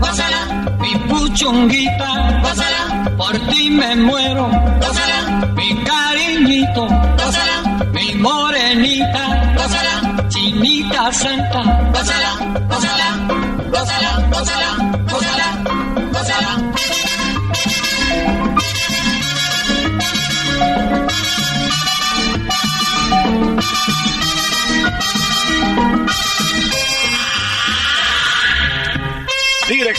Gózala, mi puchonguita, gózala, por ti me muero, gózala, mi cariñito, gózala, mi morenita, gózala, chinita santa, gózala, gózala, gózala, gózala, gózala, gózala.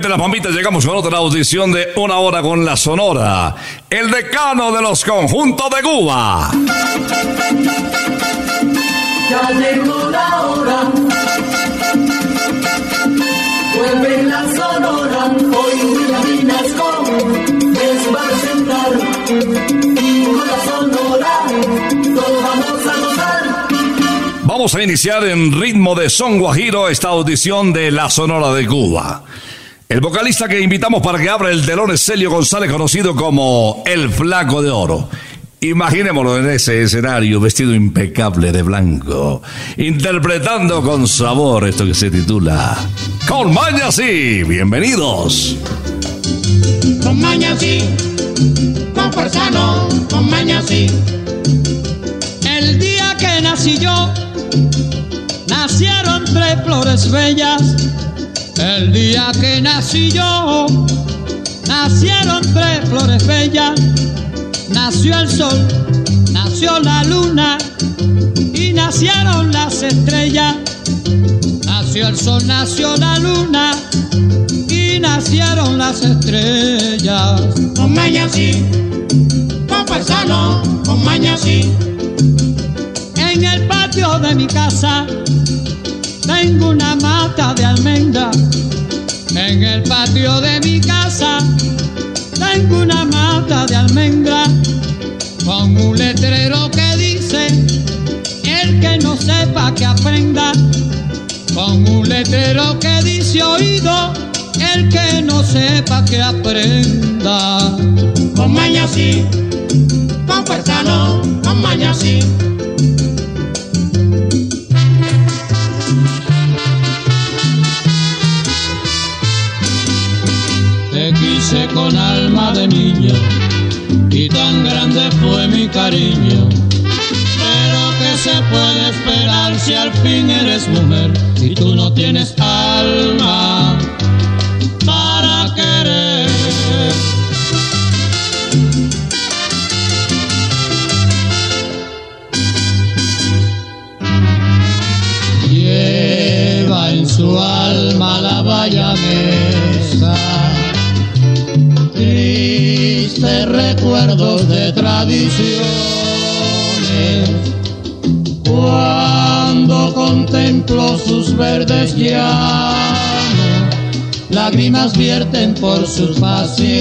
De las mamitas llegamos con otra audición de una hora con la Sonora, el decano de los conjuntos de Cuba. Ya llegó la hora. Vuelve la sonora. Hoy Vinasco les va a presentar. Y con la sonora todos vamos a gozar. Vamos a iniciar en ritmo de son guajiro esta audición de la Sonora de Cuba. El vocalista que invitamos para que abra el telón es Celio González, conocido como El Flaco de Oro. Imaginémoslo en ese escenario, vestido impecable de blanco, interpretando con sabor esto que se titula Con Maña sí. Bienvenidos. con maña sí, con fuerza no, con maña sí. El día que nací yo, nacieron tres flores bellas. El día que nací yo, nacieron tres flores bellas. Nació el sol, nació la luna y nacieron las estrellas. Nació el sol, nació la luna y nacieron las estrellas. Con maña sí, con fuerza no, con maña sí. En el patio de mi casa tengo una mata de almendra en el patio de mi casa. Tengo una mata de almendra con un letrero que dice, el que no sepa que aprenda. Con un letrero que dice oído, el que no sepa que aprenda. Con maña sí, con fuerza no, con maña sí. Niño y tan grande fue mi cariño. Pero que se puede esperar si al fin eres mujer y tú no tienes alma de tradiciones. Cuando contemplo sus verdes llanos, lágrimas vierten por sus pasiones.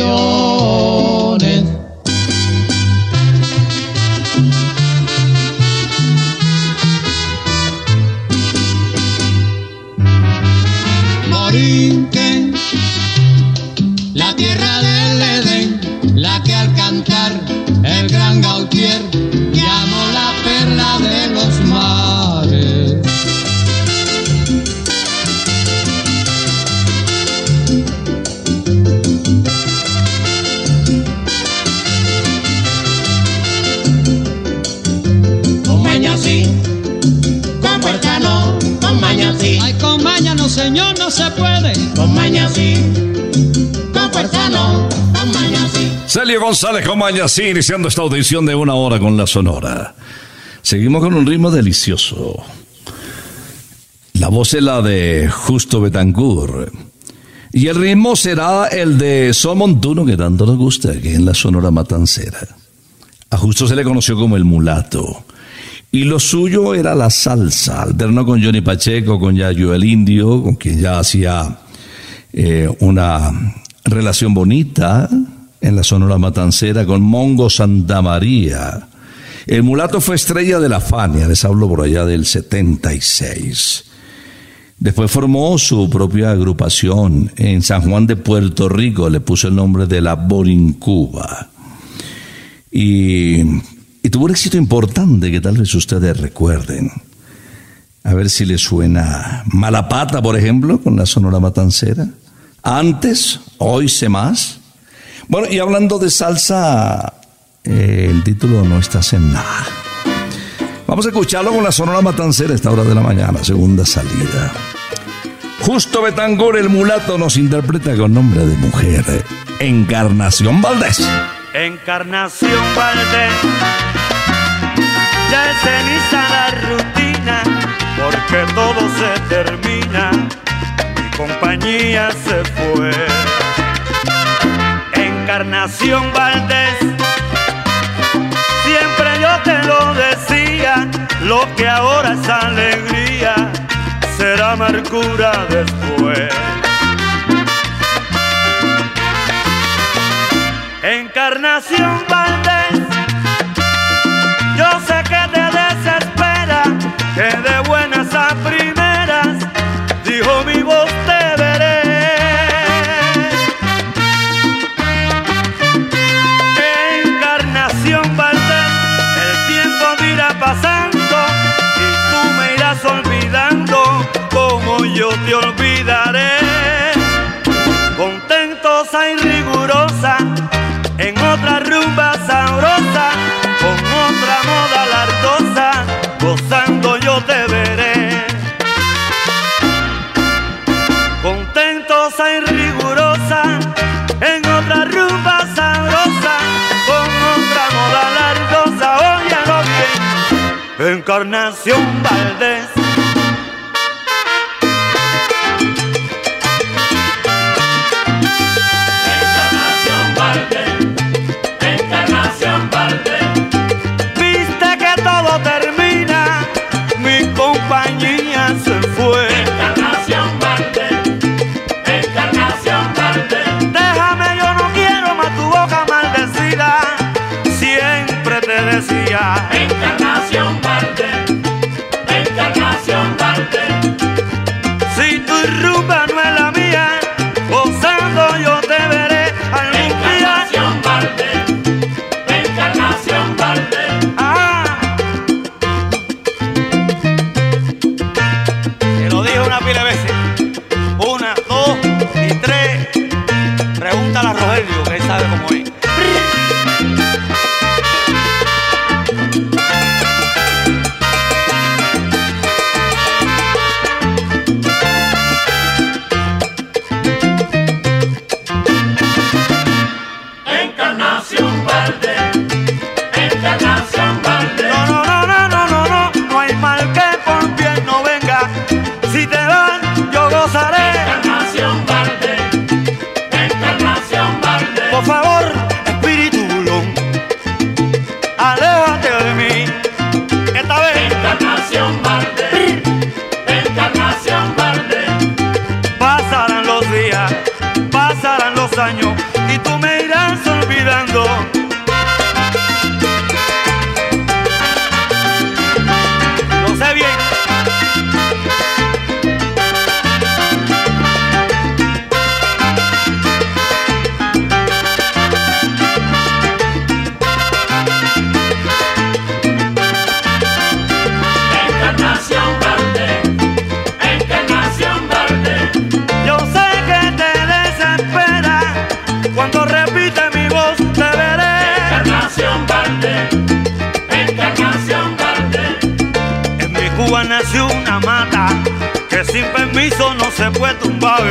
Celio González sí, iniciando esta audición de una hora con la Sonora. Seguimos con un ritmo delicioso. La voz es la de Justo Betancourt. Y el ritmo será el de Sol Montuno, que tanto nos gusta aquí en la Sonora Matancera. A Justo se le conoció como el mulato. Y lo suyo era la salsa. Alternó con Johnny Pacheco, con Yayo el Indio, con quien ya hacía eh, una relación bonita en la Sonora Matancera con Mongo Santa María. El mulato fue estrella de la Fania, les hablo por allá del 76. Después formó su propia agrupación en San Juan de Puerto Rico, le puso el nombre de la Borincuba. Y, y tuvo un éxito importante que tal vez ustedes recuerden. A ver si le suena Malapata, por ejemplo, con la Sonora Matancera. Antes, hoy sé más. Bueno, y hablando de salsa, eh, el título no está en nada. Vamos a escucharlo con la Sonora Matancera a esta hora de la mañana, segunda salida. Justo Betangor, el mulato, nos interpreta con nombre de mujer. Encarnación Valdés. Encarnación Valdés, ya es ceniza la rutina, porque todo se termina, mi compañía se fue. Encarnación Valdés, siempre yo te lo decía, lo que ahora es alegría, será amargura después. Encarnación Valdés, Encarnación Valdés. Cuando repite mi voz, te veré. Encarnación verde, encarnación verde. En mi Cuba nació una mata que sin permiso no se puede tumbar.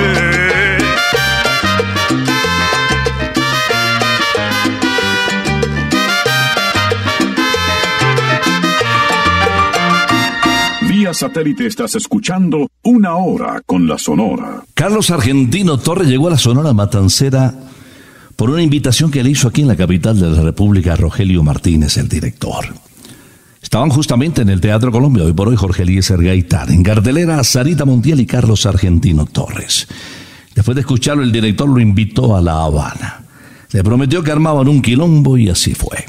Vía satélite estás escuchando Una Hora con la Sonora. Carlos Argentino Torres llegó a la Sonora Matancera por una invitación que le hizo aquí en la capital de la República Rogelio Martínez, el director. Estaban justamente en el Teatro Colombia, hoy por hoy Jorge Eliezer Gaitán, en cartelera Sarita Montiel y Carlos Argentino Torres. Después de escucharlo, el director lo invitó a La Habana. Le prometió que armaban un quilombo y así fue.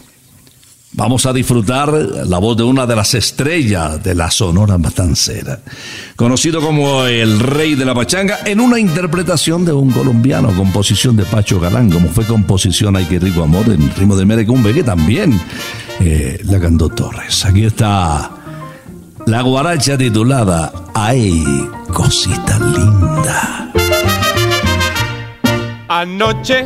Vamos a disfrutar la voz de una de las estrellas de la Sonora Matancera, conocido como el Rey de la Pachanga, en una interpretación de un colombiano, composición de Pacho Galán, como fue composición Ay que rico amor, en ritmo de Merecumbe, que también eh, la cantó Torres. Aquí está la guaracha titulada Ay, cosita linda. Anoche,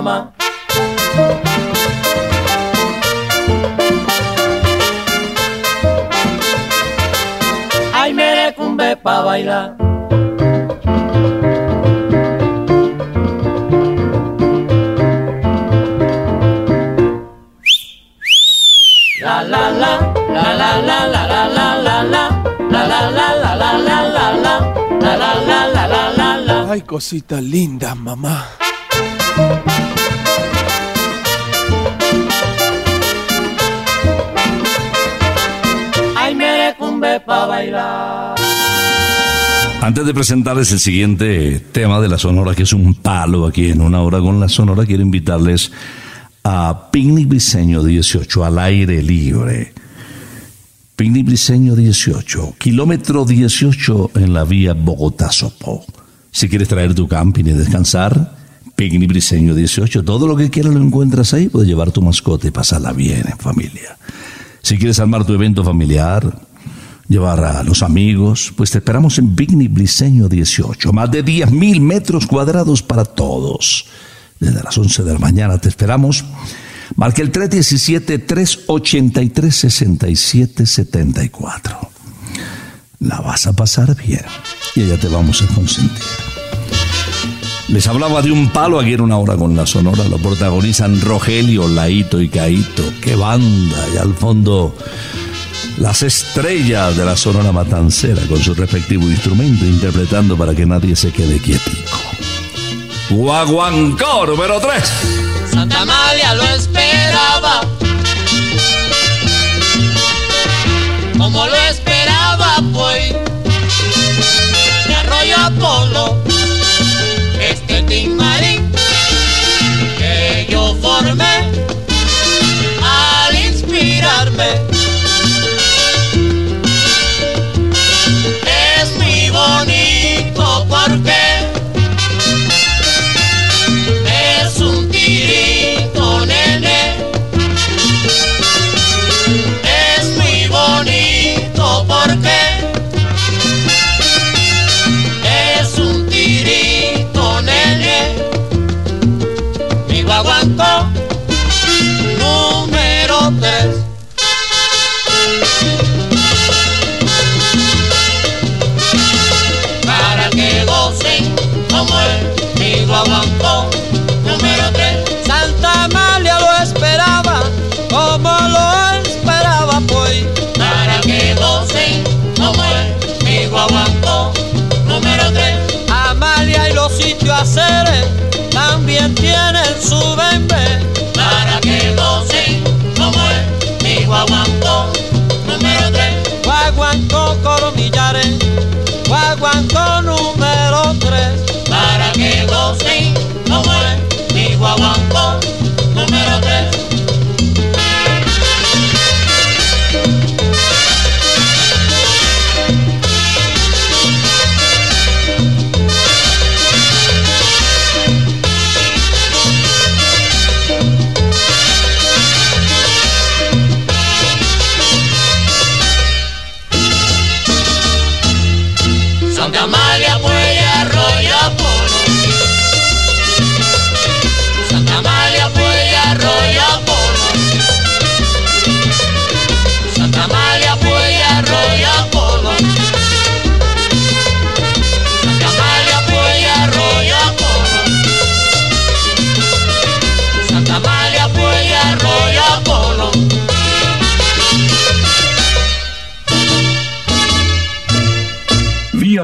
Mamá. Ay, merecumbe pa' bailar. La la la, la la la la la la la la, la la la la la la la la, la la la la la. Ay, cosita linda, mamá. Merecumbe pa' bailar. Antes de presentarles el siguiente tema de la Sonora, que es un palo aquí en una hora con la Sonora, quiero invitarles a Picnic Diseño 18 al aire libre. Picnic Briseño 18, kilómetro 18 en la vía Bogotá-Sopó. Si quieres traer tu camping y descansar, Picnic Briseño 18, todo lo que quieras lo encuentras ahí, puedes llevar tu mascota y pasarla bien en familia. Si quieres armar tu evento familiar, llevar a los amigos, pues te esperamos en Picnic Briseño 18, más de 10.000 metros cuadrados para todos. Desde las 11 de la mañana te esperamos Marque el 317-383-6774. La vas a pasar bien y allá te vamos a consentir. Les hablaba de un palo en una hora con la sonora. Lo protagonizan Rogelio, Laito y Caito. ¡Qué banda! Y al fondo, las estrellas de la sonora matancera con su respectivo instrumento, interpretando para que nadie se quede quietico. Guaguancó número 3. Santa Amalia lo esperaba. Como lo esperaba, pues. De arroyo Apolo, este timarín que yo formé al inspirarme.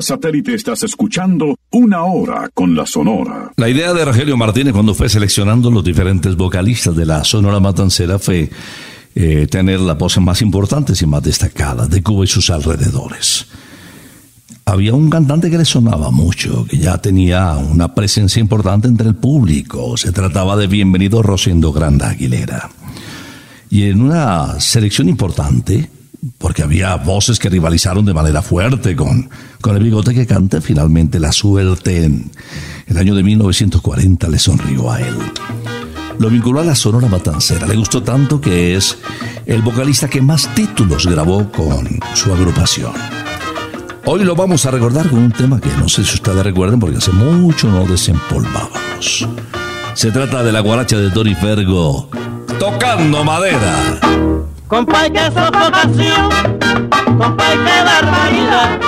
Satélite estás escuchando Una Hora con la Sonora. La idea de Rogelio Martínez cuando fue seleccionando los diferentes vocalistas de la Sonora Matancera fue eh, tener las voces más importantes y más destacadas de Cuba y sus alrededores. Había un cantante que le sonaba mucho, que ya tenía una presencia importante entre el público. Se trataba de Bienvenido Rosendo Granda Aguilera. Y en una selección importante, porque había voces que rivalizaron de manera fuerte con, con el bigote que canta, finalmente la suerte en el año de 1940 le sonrió a él. Lo vinculó a la Sonora Matancera, le gustó tanto que es el vocalista que más títulos grabó con su agrupación. Hoy lo vamos a recordar con un tema que no sé si ustedes recuerden porque hace mucho no desempolvábamos. Se trata de la guaracha de Dori Fergo, tocando madera. Compay, que sofocación, compay, que barbaridad.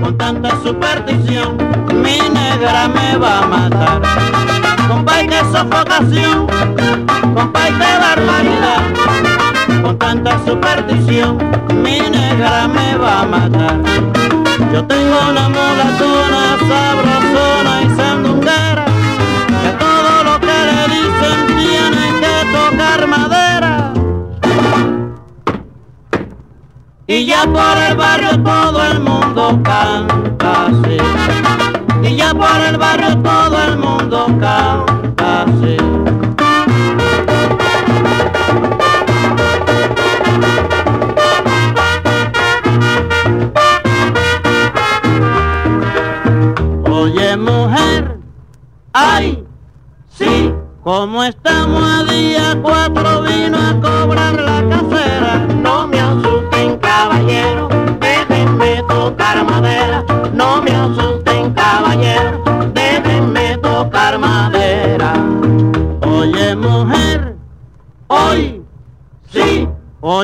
Con tanta superstición, mi negra me va a matar. Compay, que sofocación, compay, que barbaridad. Con tanta superstición, mi negra me va a matar. Yo tengo una mulatona sabrosona Y ya por el barrio todo el mundo canta así. Y ya por el barrio todo el mundo canta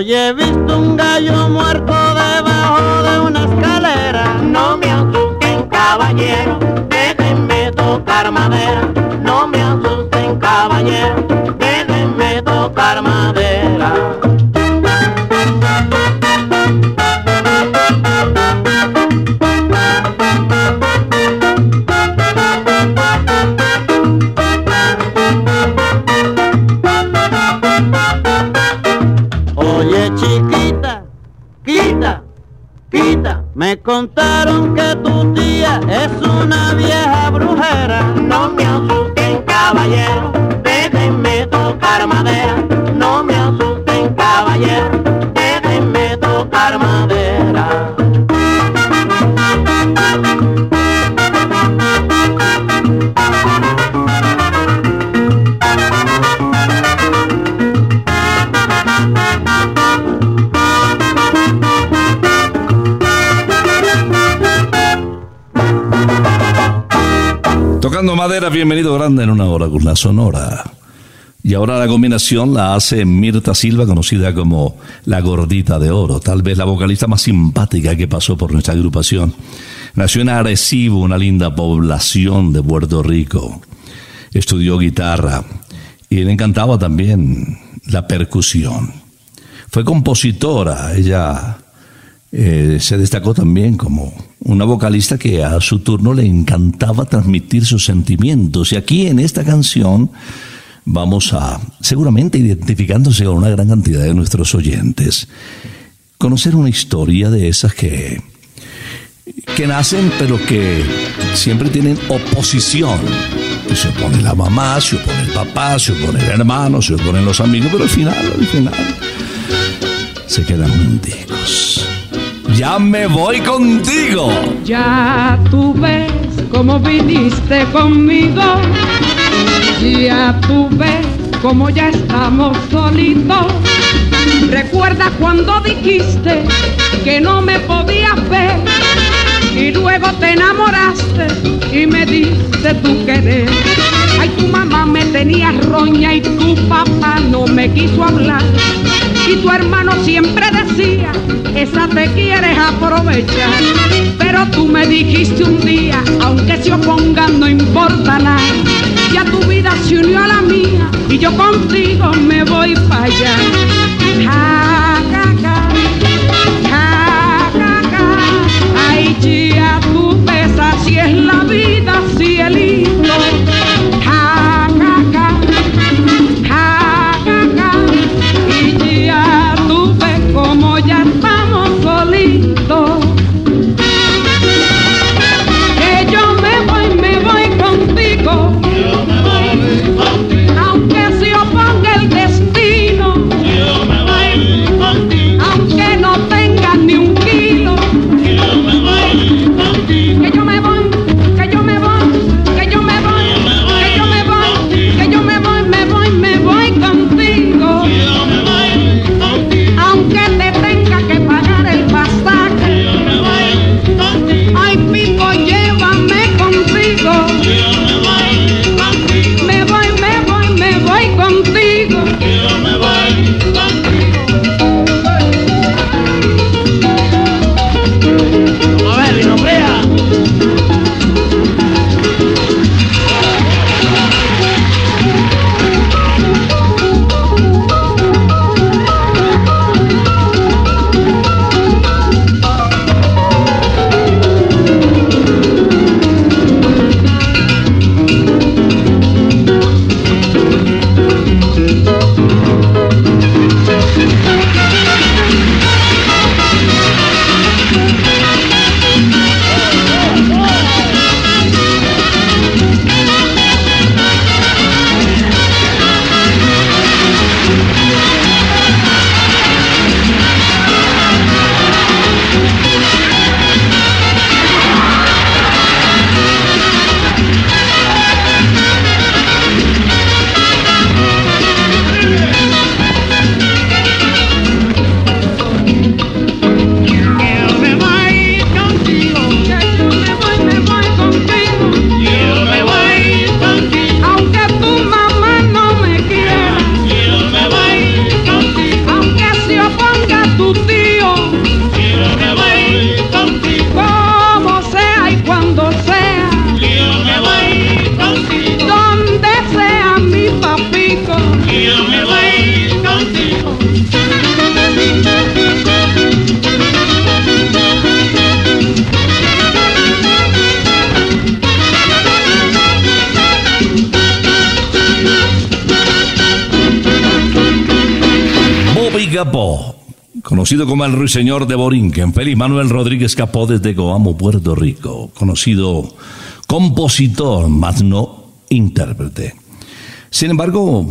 hoy quita, Madera, bienvenido grande en una hora con la sonora. Y ahora la combinación la hace Mirta Silva, conocida como la gordita de oro, tal vez la vocalista más simpática que pasó por nuestra agrupación. Nació en Arecibo, una linda población de Puerto Rico. Estudió guitarra y le encantaba también la percusión. Fue compositora, ella eh, se destacó también como una vocalista que a su turno le encantaba transmitir sus sentimientos. Y aquí en esta canción vamos a, seguramente identificándose con una gran cantidad de nuestros oyentes, conocer una historia de esas que, que nacen pero que siempre tienen oposición. Se opone la mamá, se opone el papá, se opone el hermano, se oponen los amigos, pero al final, al final, se quedan junticos. Ya me voy contigo. Ya tú ves cómo viniste conmigo. Ya tú ves cómo ya estamos solitos. Recuerda cuando dijiste que no me podías ver. Y luego te enamoraste y me diste tu querer. Ay, tu mamá me tenía roña y tu papá no me quiso hablar. Y tu hermano siempre decía, esa te quieres aprovechar. Pero tú me dijiste un día, aunque se opongan no importa nada. Ya tu vida se unió a la mía y yo contigo me voy para allá. Conocido como el ruiseñor de Borinquen. Feliz Manuel Rodríguez Capó desde Coamo, Puerto Rico, conocido compositor, más no intérprete. Sin embargo,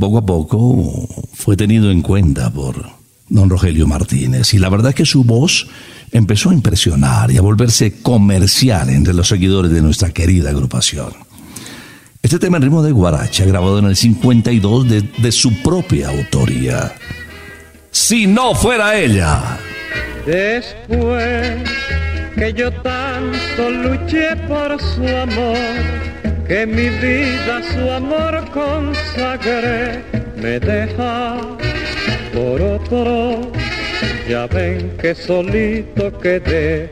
poco a poco fue tenido en cuenta por don Rogelio Martínez y la verdad es que su voz empezó a impresionar y a volverse comercial entre los seguidores de nuestra querida agrupación. Este tema en ritmo de guaracha, grabado en el 52 de, de su propia autoría. Si no fuera ella. Después que yo tanto luché por su amor, que mi vida su amor consagré, me deja por otro. Ya ven que solito quedé,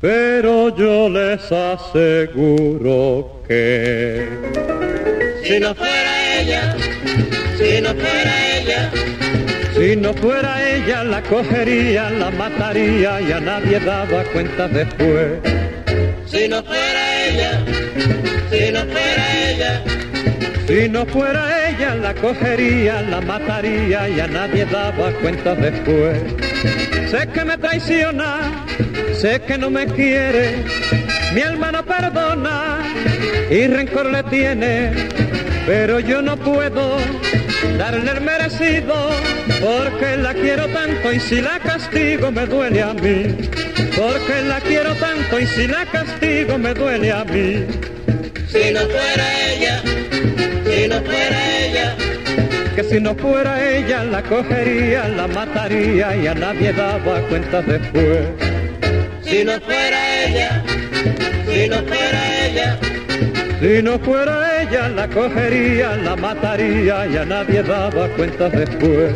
pero yo les aseguro que Si no fuera ella, si no fuera ella, si no fuera ella la cogería, la mataría y a nadie daba cuenta después. si no fuera ella, si no fuera ella, Si no fuera ella la cogería, la mataría y a nadie daba cuenta después. Sé que me traiciona, sé que no me quiere, mi alma no perdona y rencor le tiene, pero yo no puedo darle el merecido porque la quiero tanto y si la castigo me duele a mí, porque la quiero tanto y si la castigo me duele a mí. si no fuera ella, si no fuera ella, que si no fuera ella la cogería, la mataría y a nadie daba cuenta después. si no fuera ella, si no fuera ella, Si no fuera ella la cogería, la mataría y a nadie daba cuenta después.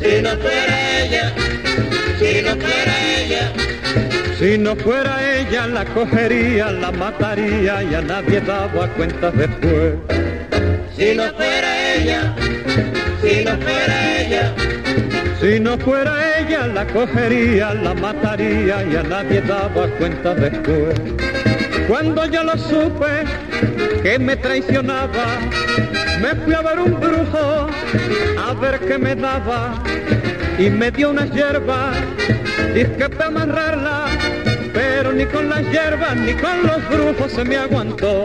si no fuera ella, si no fuera ella, Si no fuera ella la cogería, la mataría y a nadie daba cuenta después. Si no fuera ella, si no fuera ella, Si no fuera ella la cogería, la mataría y a nadie daba cuenta después. Cuando yo lo supe que me traicionaba, me fui a ver un brujo a ver qué me daba. Y me dio unas hierbas, dije para amarrarla, pero ni con las hierbas ni con los brujos se me aguantó,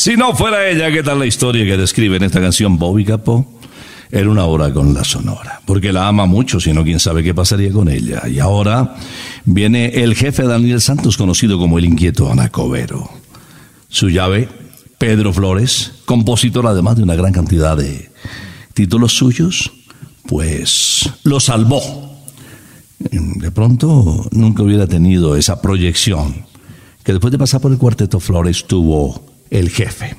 Si no fuera ella, ¿qué tal la historia que describe en esta canción Bobby Capó? Era una hora con la sonora, porque la ama mucho, si no, quién sabe qué pasaría con ella. Y ahora viene el jefe Daniel Santos, conocido como el inquieto Anacobero. Su llave, Pedro Flores, compositor además de una gran cantidad de títulos suyos, pues lo salvó. De pronto nunca hubiera tenido esa proyección que después de pasar por el cuarteto Flores tuvo el jefe.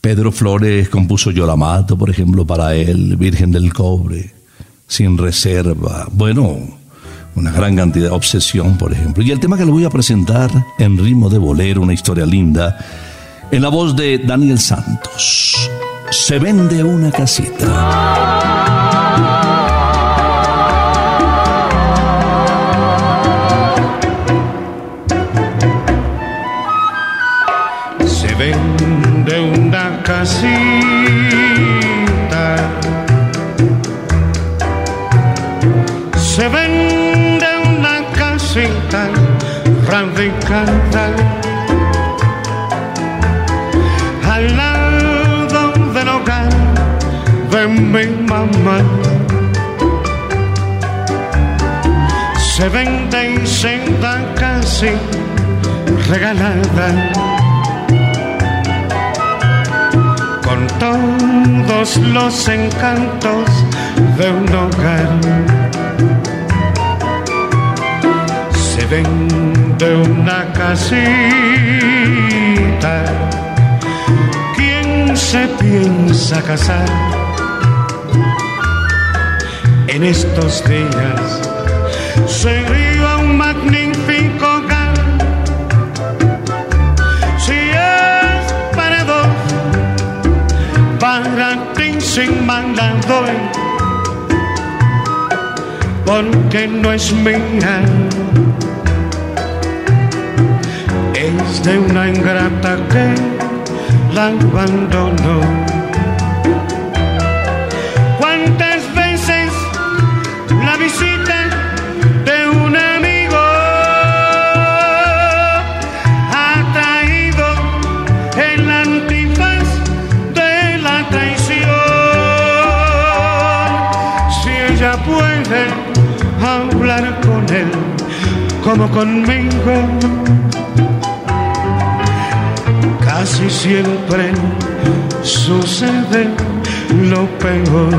Pedro Flores compuso Yo la mato, por ejemplo, para él, Virgen del Cobre, Sin Reserva, bueno, una gran cantidad obsesión, por ejemplo. Y el tema que le voy a presentar en ritmo de bolero, una historia linda, en la voz de Daniel Santos. Se vende una casita. Al lado del hogar de mi mamá. Se vende y se casi regalada. Con todos los encantos de un hogar. ven de una casita. ¿Quién se piensa casar en estos días? Sería un magnífico hogar si es para dos, para ti sin mandado porque no es mía de una ingrata que la abandonó. ¿Cuántas veces la visita de un amigo ha traído el antifaz de la traición? Si ella puede hablar con él como conmigo casi siempre sucede lo peor.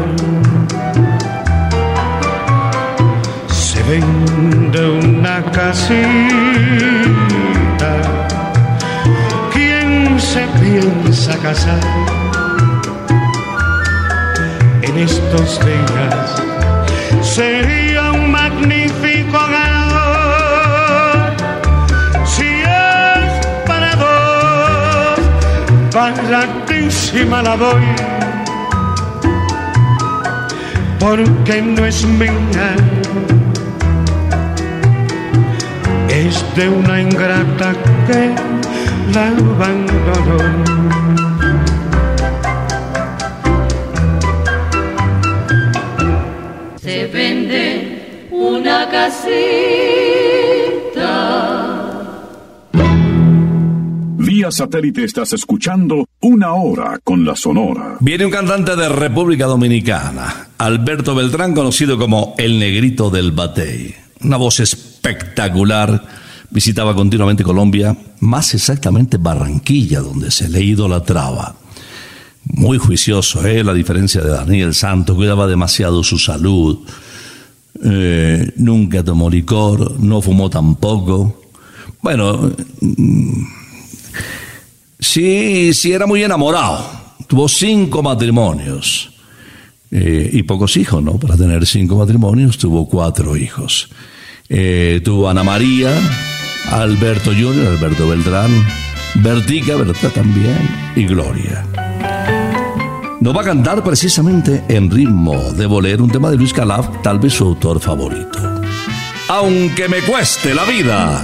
Se vende una casita. ¿Quién se piensa casar en estos días? Sería baratísima la doy, porque no es mía, es de una ingrata que la abandonó. se vende una casita. Satélite estás escuchando una hora con la Sonora. Viene un cantante de República Dominicana, Alberto Beltrán, conocido como el Negrito del Batey. Una voz espectacular. Visitaba continuamente Colombia, más exactamente Barranquilla, donde se le idolatraba. Muy juicioso, ¿eh? la diferencia de Daniel Santos, cuidaba demasiado su salud. Eh, nunca tomó licor, no fumó tampoco. Bueno, mm, sí, sí era muy enamorado. Tuvo cinco matrimonios eh, y pocos hijos, ¿no? Para tener cinco matrimonios tuvo cuatro hijos. Eh, tuvo Ana María, Alberto Junior, Alberto Beltrán, Bertica, Berta también, y Gloria. Nos va a cantar precisamente en ritmo de bolero un tema de Luis Calaf, tal vez su autor favorito. Aunque me cueste la vida.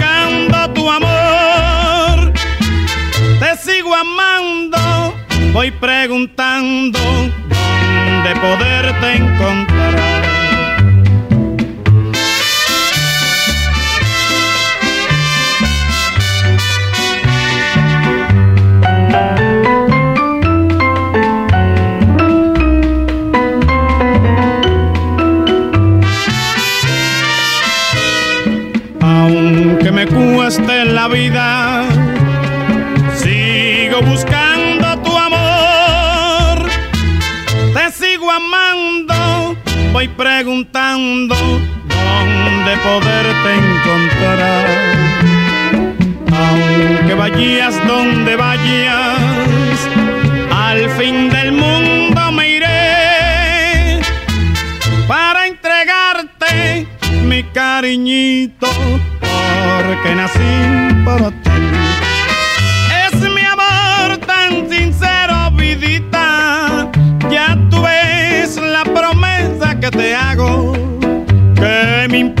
voy preguntando dónde poderte encontrar. aunque me cueste la vida, preguntando dónde poderte encontrar. Aunque vayas donde vayas, al fin del mundo me iré para entregarte mi cariñito, porque nací para ti.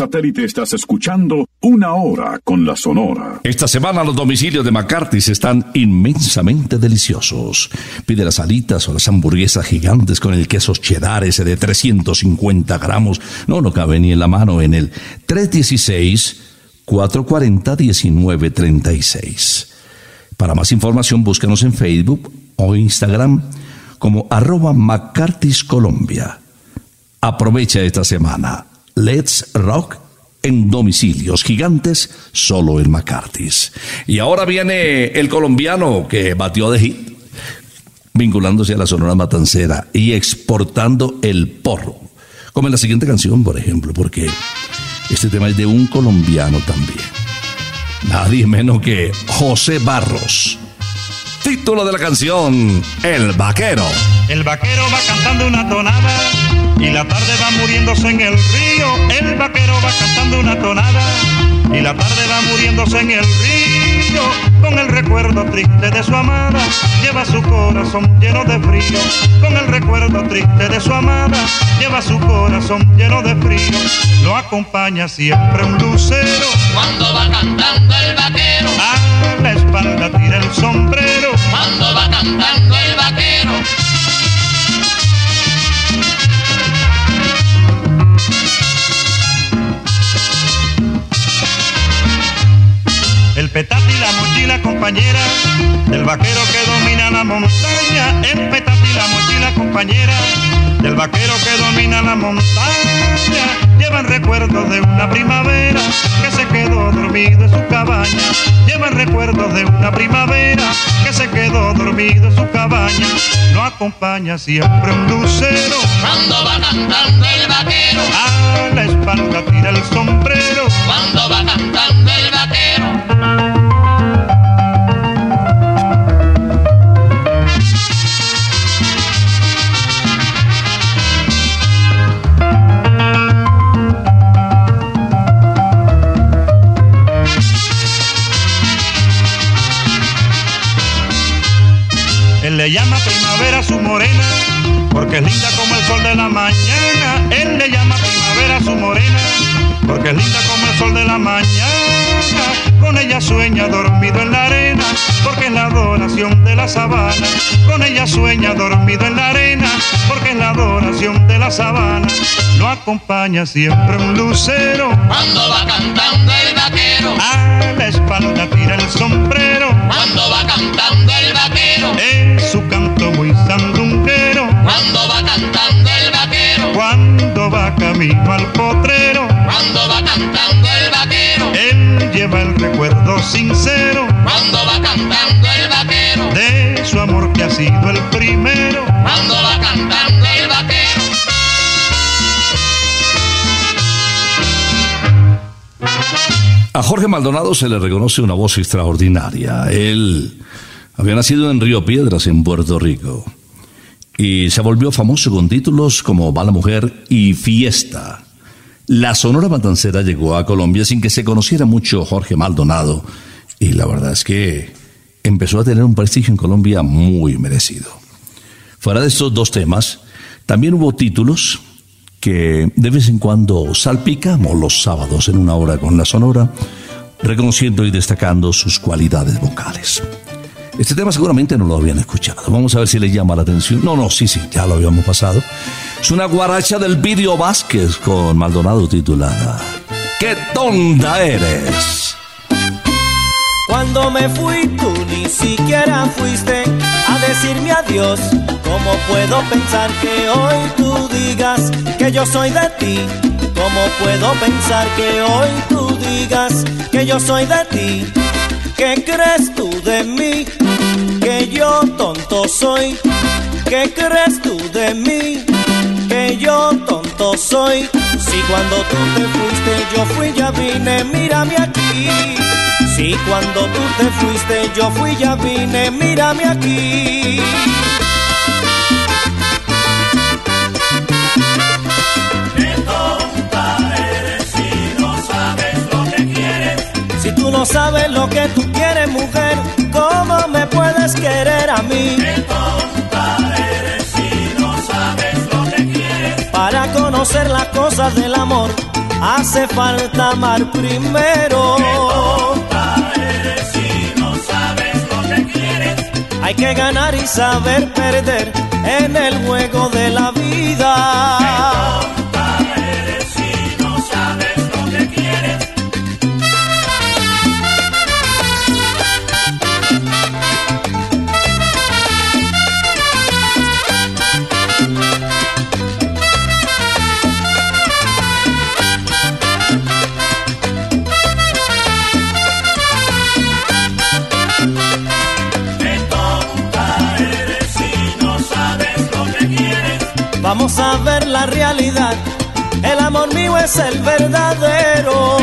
Satélite estás escuchando Una Hora con la Sonora. Esta semana los domicilios de McCarthy's están inmensamente deliciosos. Pide las alitas o las hamburguesas gigantes con el queso cheddar ese de 350 gramos. No, no cabe ni en la mano en el 316-440-1936. Para más información búscanos en Facebook o Instagram como arroba McCarthy's Colombia. Aprovecha esta semana. Let's Rock en domicilios gigantes, solo en McCarthy's. Y ahora viene el colombiano que batió de hit, vinculándose a la Sonora Matancera y exportando el porro. Como en la siguiente canción, por ejemplo, porque este tema es de un colombiano también. Nadie menos que José Barros. Título de la canción, El Vaquero. El vaquero va cantando una tonada y la tarde va muriéndose en el río. El vaquero va cantando una tonada y la tarde va muriéndose en el río. Con el recuerdo triste de su amada, lleva su corazón lleno de frío. Con el recuerdo triste de su amada, lleva su corazón lleno de frío. Lo acompaña siempre un lucero. Cuando va cantando el vaquero, A la espalda sombrero. cuando va cantando el vaquero, El petate y la mochila compañera del vaquero que domina la montaña. El petate y la mochila compañera del vaquero la montaña. Llevan recuerdos de una primavera que se quedó dormido en su cabaña. Llevan recuerdos de una primavera que se quedó dormido en su cabaña. Lo acompaña siempre un lucero. cuando va cantando el vaquero, A la espalda tira el sombrero. Porque es linda como el sol de la mañana. Él le llama primavera a su morena, porque es linda como el sol de la mañana. Con ella sueña dormido en la arena, porque es la adoración de la sabana. Con ella sueña dormido en la arena, porque es la adoración de la sabana. Lo acompaña siempre un lucero. Cuando va cantando el vaquero, A la espalda tira el sombrero. Camino al potrero, cuando va cantando el vaquero, él lleva el recuerdo sincero cuando va cantando el vaquero, de su amor que ha sido el primero. cuando va cantando el vaquero. A Jorge Maldonado se le reconoce una voz extraordinaria. Él había nacido en Río Piedras, en Puerto Rico, y se volvió famoso con títulos como Va la Mujer y Fiesta. La Sonora Matancera llegó a Colombia sin que se conociera mucho Jorge Maldonado, y la verdad es que empezó a tener un prestigio en Colombia muy merecido. Fuera de estos dos temas, también hubo títulos que de vez en cuando salpicamos los sábados en una hora con la Sonora, reconociendo y destacando sus cualidades vocales. Este tema seguramente no lo habían escuchado. Vamos a ver si le llama la atención. No, no, sí, sí, ya lo habíamos pasado. Es una guaracha del Video Vázquez con Maldonado titulada ¡Qué tonda eres! Cuando me fui tú ni siquiera fuiste a decirme adiós. ¿Cómo puedo pensar que hoy tú digas que yo soy de ti? ¿Cómo puedo pensar que hoy tú digas que yo soy de ti? ¿Qué crees tú de mí? Que yo tonto soy. ¿Qué crees tú de mí? Que yo tonto soy. Si cuando tú te fuiste yo fui ya vine, mírame aquí. Si cuando tú te fuiste yo fui ya vine, mírame aquí. No sabes lo que tú quieres, mujer, ¿cómo me puedes querer a mí? Si no sabes lo que quieres. Para conocer las cosas del amor, hace falta amar primero. Eres si no sabes lo que quieres. Hay que ganar y saber perder en el juego de la vida. La realidad. El amor mío es el verdadero.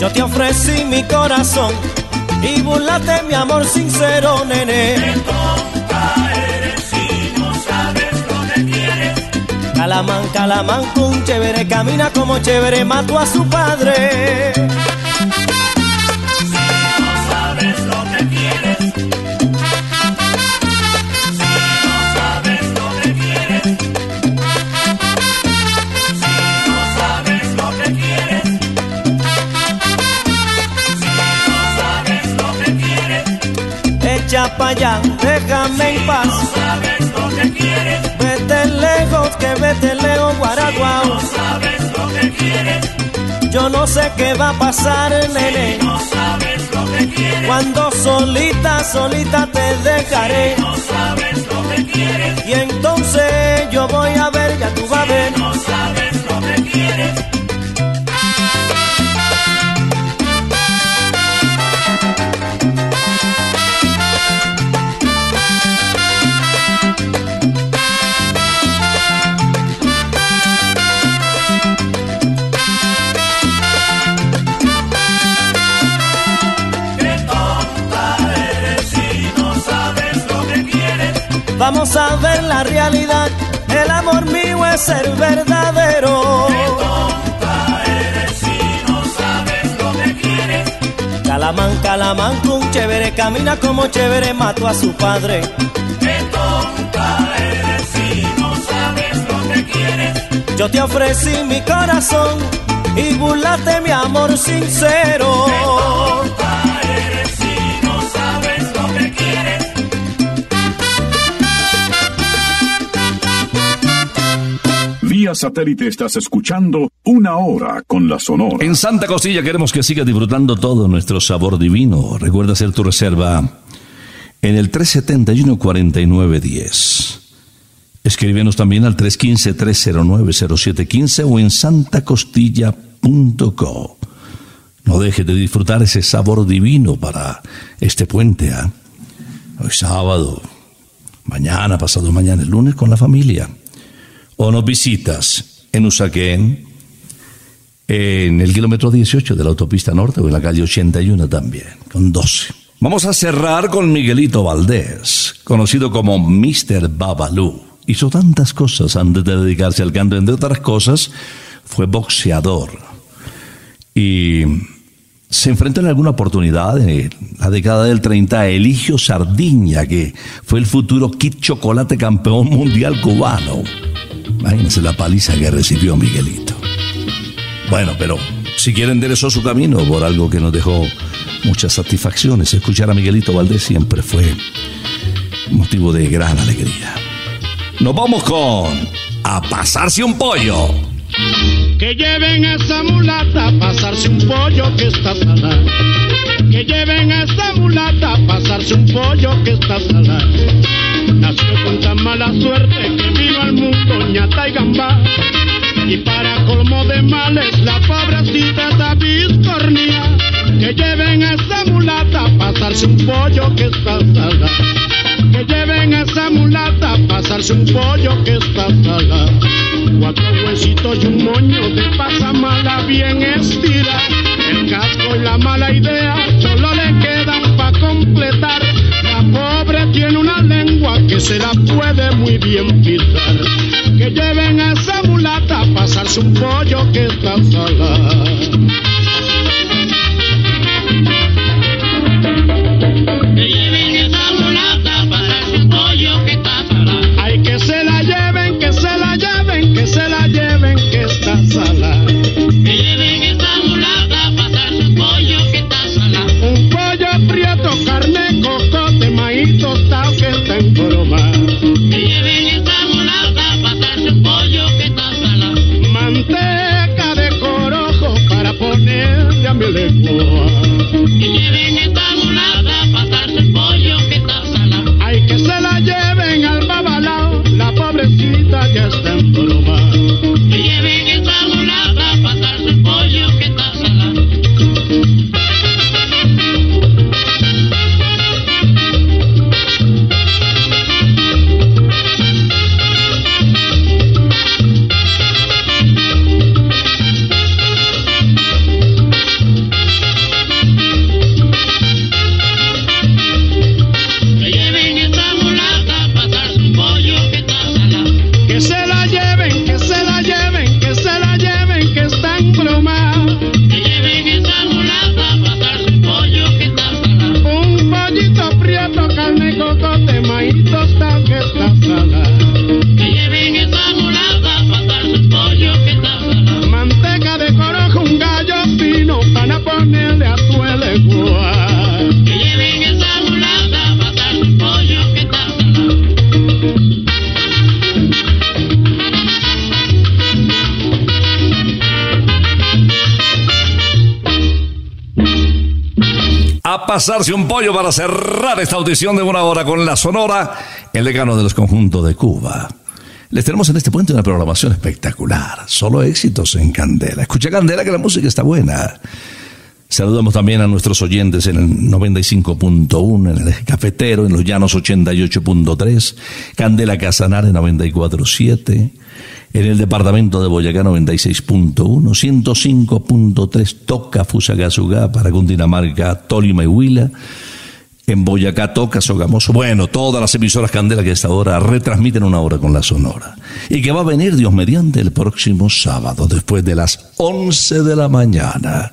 Yo te ofrecí mi corazón y burlate mi amor sincero, nene. eres si no sabes lo que quieres. Calamán, calamán, con chévere, camina como chévere, mató a su padre. Quieres. Echa pa' allá, déjame en No paz. sabes lo que quieres. Vete lejos, que vete lejos, No guaraguao. sabes lo que quieres. Yo no sé qué va a pasar, nene. No sabes lo que quieres. Cuando solita, solita te dejaré. No sabes lo que quieres. Y entonces la realidad. El amor mío es el verdadero. Qué tonta eres si no sabes lo que quieres. Calamán, calamán, con chévere, camina como chévere, mató a su padre. Qué tonta eres si no sabes lo que quieres. Yo te ofrecí mi corazón y burlaste mi amor sincero. Satélite estás escuchando Una Hora con la Sonora. En Santa Costilla queremos que sigas disfrutando todo nuestro sabor divino. Recuerda hacer tu reserva en el 371-4910. Escríbenos también al 315-309-0715 o en santacostilla.co. No dejes de disfrutar ese sabor divino para este puente. ¿ah? Hoy sábado, mañana, pasado mañana, el lunes con la familia. O nos visitas en Usaquén, en el kilómetro 18 de la autopista norte o en la calle 81 también, con 12. Vamos a cerrar con Miguelito Valdés, conocido como Mr. Babalú. Hizo tantas cosas antes de dedicarse al canto, entre otras cosas, fue boxeador. Y se enfrentó en alguna oportunidad, en la década del 30, a Eligio Sardiña, que fue el futuro Kit Chocolate campeón mundial cubano. Imagínense la paliza que recibió Miguelito. Bueno, pero si quiere enderezó su camino por algo que nos dejó muchas satisfacciones. Escuchar a Miguelito Valdés siempre fue motivo de gran alegría. Nos vamos con A pasarse un pollo. Que lleven a esa mulata a pasarse un pollo que está salada. Que lleven a esa mulata a pasarse un pollo que está salada. Nació con tan mala suerte que vino al mundo ñata y gamba. Y para colmo de males la pobrecita está biscornía. Que lleven a esa mulata a pasarse un pollo que está salada. Que lleven a esa mulata pasarse un pollo que está salado. Cuatro huesitos y un moño de pasa mala bien estira. El casco y la mala idea solo le quedan para completar. Se la puede muy bien pisar. Que lleven a esa mulata a pasarse un pollo que está salado. A pasarse un pollo para cerrar esta audición de una hora con la Sonora, el decano de los conjuntos de Cuba. Les tenemos en este puente una programación espectacular, solo éxitos en Candela. Escucha Candela que la música está buena. Saludamos también a nuestros oyentes en el 95.1, en el eje cafetero, en los llanos 88.3, Candela Casanare 94.7, en el departamento de Boyacá 96.1, 105.3 Toca Fusagasugá para Cundinamarca, Tolima y Huila. En Boyacá toca Sogamoso. Bueno, todas las emisoras Candela que esta hora retransmiten una hora con la Sonora. Y que va a venir Dios mediante el próximo sábado, después de las 11 de la mañana.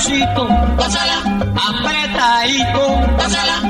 Pásala, apretadito, pásala.